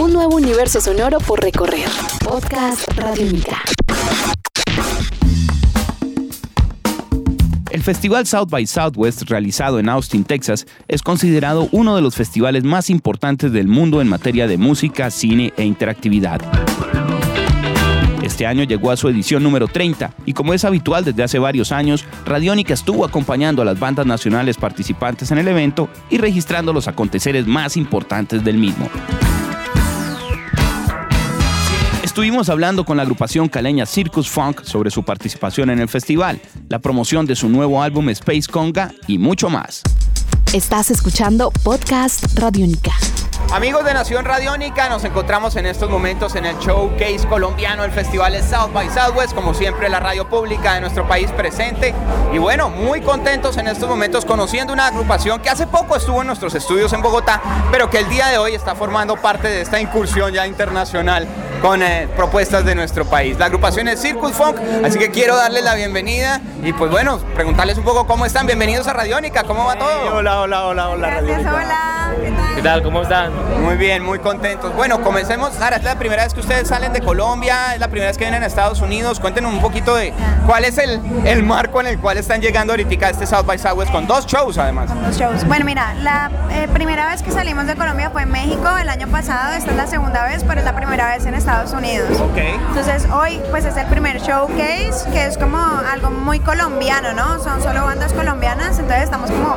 Un nuevo universo sonoro por recorrer. Podcast Radiónica. El festival South by Southwest, realizado en Austin, Texas, es considerado uno de los festivales más importantes del mundo en materia de música, cine e interactividad. Este año llegó a su edición número 30 y como es habitual desde hace varios años, Radiónica estuvo acompañando a las bandas nacionales participantes en el evento y registrando los aconteceres más importantes del mismo. Estuvimos hablando con la agrupación caleña Circus Funk sobre su participación en el festival, la promoción de su nuevo álbum Space Conga y mucho más. Estás escuchando Podcast Radiónica. Amigos de Nación Radiónica, nos encontramos en estos momentos en el showcase colombiano, el festival South by Southwest, como siempre la radio pública de nuestro país presente. Y bueno, muy contentos en estos momentos conociendo una agrupación que hace poco estuvo en nuestros estudios en Bogotá, pero que el día de hoy está formando parte de esta incursión ya internacional con eh, propuestas de nuestro país. La agrupación es Circus Funk, así que quiero darles la bienvenida y pues bueno, preguntarles un poco cómo están. Bienvenidos a Radiónica, ¿cómo va todo? hola, hola, hola, hola. Gracias, hola. ¿Qué tal? ¿Qué tal? ¿Cómo están? Muy bien, muy contentos. Bueno, comencemos. Sara, es la primera vez que ustedes salen de Colombia, es la primera vez que vienen a Estados Unidos. Cuéntenos un poquito de cuál es el, el marco en el cual están llegando ahorita a este South by Southwest con dos shows además. Con dos shows. Bueno, mira, la eh, primera vez que salimos de Colombia fue en México el año pasado. Esta es la segunda vez, pero es la primera vez en Estados Unidos. Ok. Entonces hoy pues es el primer showcase que es como algo muy colombiano, ¿no? Son solo bandas colombianas, entonces estamos como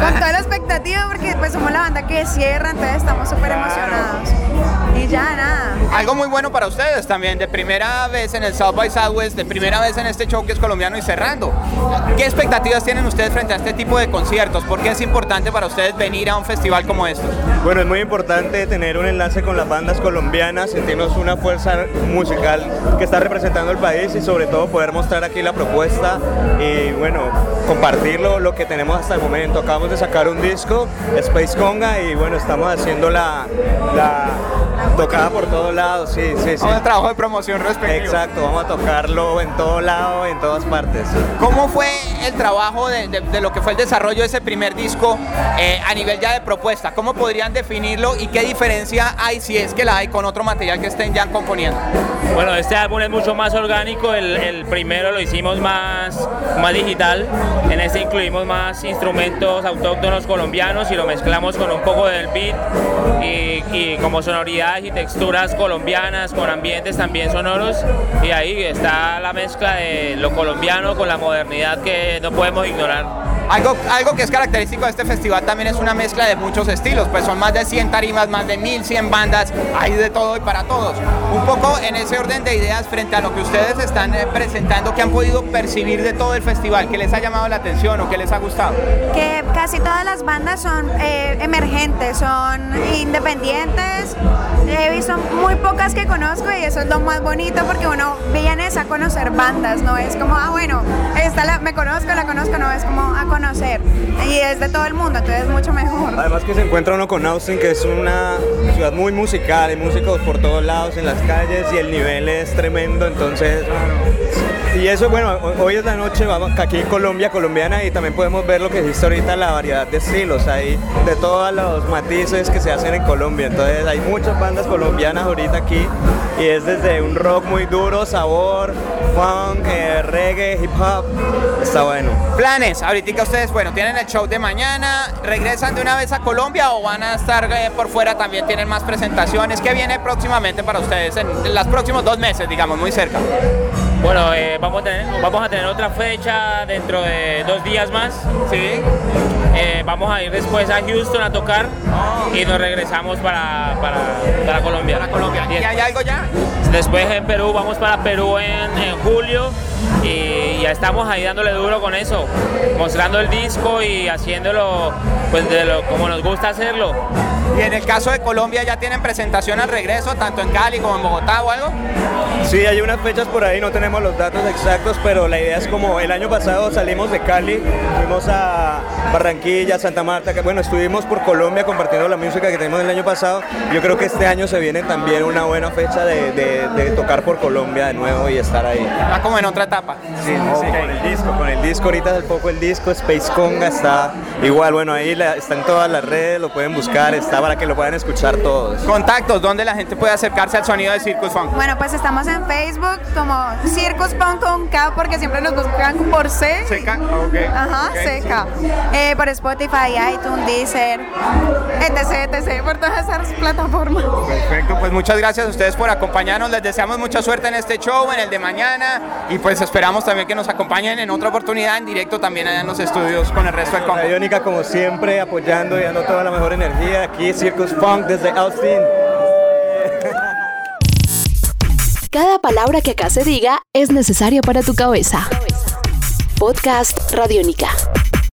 con toda la expectativa porque pues somos la banda que cierra, entonces estamos súper emocionados. Y ya nada. Algo muy bueno para ustedes también, de primera vez en el South by Southwest, de primera vez en este show que es colombiano y cerrando. ¿Qué expectativas tienen ustedes frente a este tipo de conciertos? ¿Por qué es importante para ustedes venir a un festival como este? Bueno, es muy importante tener un enlace con las bandas colombianas, sentirnos una fuerza musical que está representando el país y sobre todo poder mostrar aquí la propuesta y bueno, compartirlo, lo que tenemos hasta el momento. Acabamos de sacar un disco, Space Conga, y bueno, estamos haciendo la, la tocada por todos lados, sí, sí, sí. Un trabajo de promoción respectivo. Exacto, vamos a tocarlo en todo lado, en todas partes. ¿Cómo fue el trabajo de, de- de lo que fue el desarrollo de ese primer disco eh, a nivel ya de propuesta? ¿Cómo podrían definirlo y qué diferencia hay, si es que la hay, con otro material que estén ya componiendo? Bueno, este álbum es mucho más orgánico, el, el primero lo hicimos más, más digital, en este incluimos más instrumentos autóctonos colombianos y lo mezclamos con un poco del beat y, y como sonoridades y texturas colombianas con ambientes también sonoros y ahí está la mezcla de lo colombiano con la modernidad que no podemos ignorar. Algo, algo que es característico de este festival también es una mezcla de muchos estilos, pues son más de 100 tarimas, más de 1100 bandas, hay de todo y para todos. Un poco en ese orden de ideas frente a lo que ustedes están eh, presentando, que han podido percibir de todo el festival, que les ha llamado la atención o que les ha gustado. Que casi todas las bandas son eh, emergentes, son independientes. He visto muy pocas que conozco y eso es lo más bonito porque uno vienes a conocer bandas, no es como, ah, bueno, conozco, la conozco, no es como a conocer. Y es de todo el mundo, entonces es mucho mejor. Además que se encuentra uno con Austin, que es una ciudad muy musical, hay músicos por todos lados en las calles y el nivel es tremendo, entonces... Y eso, bueno, ho- hoy es la noche, vamos aquí en Colombia, colombiana, y también podemos ver lo que existe ahorita, la variedad de estilos, hay de todos los matices que se hacen en Colombia, entonces hay muchas bandas colombianas ahorita aquí, y es desde un rock muy duro, sabor, funk, eh, reggae, hip hop, está bueno. Planes, ahorita ustedes, bueno, tienen el show de mañana, regresan de una vez a Colombia o van a estar eh, por fuera, también tienen más presentaciones. ¿Qué viene próximamente para ustedes en, en los próximos dos meses, digamos, muy cerca? Bueno, eh, vamos, a tener, vamos a tener otra fecha dentro de dos días más. Sí. Eh, vamos a ir después a Houston a tocar y nos regresamos para, para, para Colombia. Para Colombia. ¿Y hay algo ya? Después en Perú, vamos para Perú en, en julio y ya estamos ahí dándole duro con eso, mostrando el disco y haciéndolo pues de lo, como nos gusta hacerlo. Y en el caso de Colombia, ¿ya tienen presentación al regreso, tanto en Cali como en Bogotá o algo? Sí, hay unas fechas por ahí, no tenemos los datos exactos, pero la idea es como el año pasado salimos de Cali, fuimos a Barranquilla, Santa Marta, que bueno, estuvimos por Colombia compartiendo la música que tenemos el año pasado. Yo creo que este año se viene también una buena fecha de, de, tocar por Colombia de nuevo y estar ahí. Está como en otra Sí, sí, con el disco, con el disco, ahorita hace poco el disco, Space Conga está igual, bueno, ahí está en todas las redes, lo pueden buscar, está para que lo puedan escuchar todos. Contactos, ¿dónde la gente puede acercarse al sonido de Circus Funk? Bueno, pues estamos en Facebook como Circus Funk con K porque siempre nos buscan por C. Seca, ok. Ajá, seca. Eh, por Spotify, iTunes, Deezer, etc, etc, por todas esas plataformas. Perfecto, pues muchas gracias a ustedes por acompañarnos. Les deseamos mucha suerte en este show, en el de mañana y pues esperamos también que nos acompañen en otra oportunidad en directo también allá en los estudios con el resto del combo. Radiónica como siempre apoyando y dando toda la mejor energía. Aquí Circus Funk desde Austin. Cada palabra que acá se diga es necesaria para tu cabeza. Podcast Radiónica.